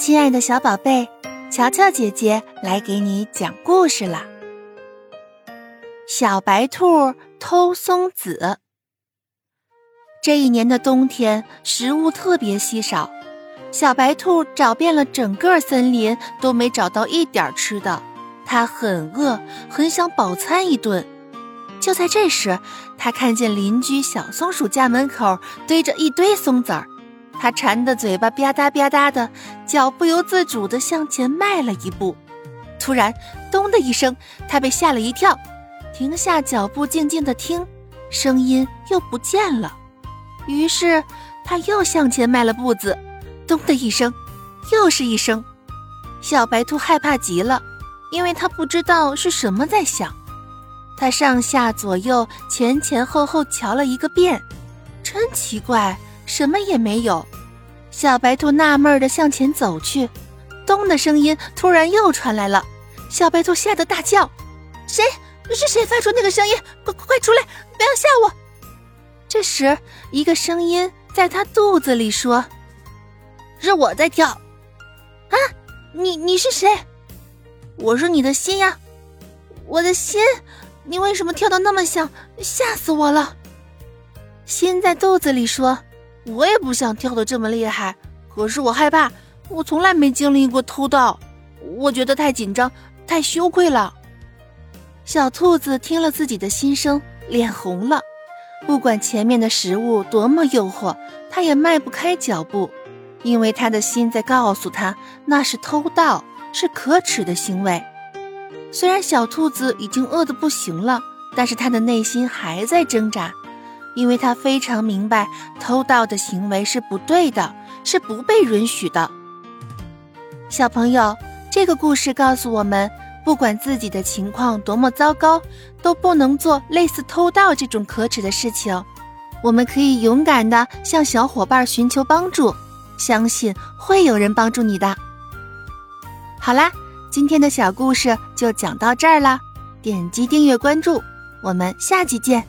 亲爱的小宝贝，乔乔姐姐来给你讲故事了。小白兔偷松子。这一年的冬天，食物特别稀少，小白兔找遍了整个森林，都没找到一点吃的。它很饿，很想饱餐一顿。就在这时，它看见邻居小松鼠家门口堆着一堆松子儿。他馋的嘴巴吧嗒吧嗒的，脚不由自主地向前迈了一步。突然，咚的一声，他被吓了一跳，停下脚步，静静地听，声音又不见了。于是，他又向前迈了步子，咚的一声，又是一声。小白兔害怕极了，因为他不知道是什么在响。他上下左右、前前后后瞧了一个遍，真奇怪。什么也没有，小白兔纳闷的向前走去，咚的声音突然又传来了，小白兔吓得大叫：“谁？是谁发出那个声音？快快出来，不要吓我！”这时，一个声音在他肚子里说：“是我在跳。”啊，你你是谁？我是你的心呀，我的心，你为什么跳得那么响？吓死我了！心在肚子里说。我也不想跳得这么厉害，可是我害怕，我从来没经历过偷盗，我觉得太紧张，太羞愧了。小兔子听了自己的心声，脸红了。不管前面的食物多么诱惑，它也迈不开脚步，因为它的心在告诉他，那是偷盗，是可耻的行为。虽然小兔子已经饿得不行了，但是它的内心还在挣扎。因为他非常明白，偷盗的行为是不对的，是不被允许的。小朋友，这个故事告诉我们，不管自己的情况多么糟糕，都不能做类似偷盗这种可耻的事情。我们可以勇敢地向小伙伴寻求帮助，相信会有人帮助你的。好啦，今天的小故事就讲到这儿啦，点击订阅关注，我们下期见。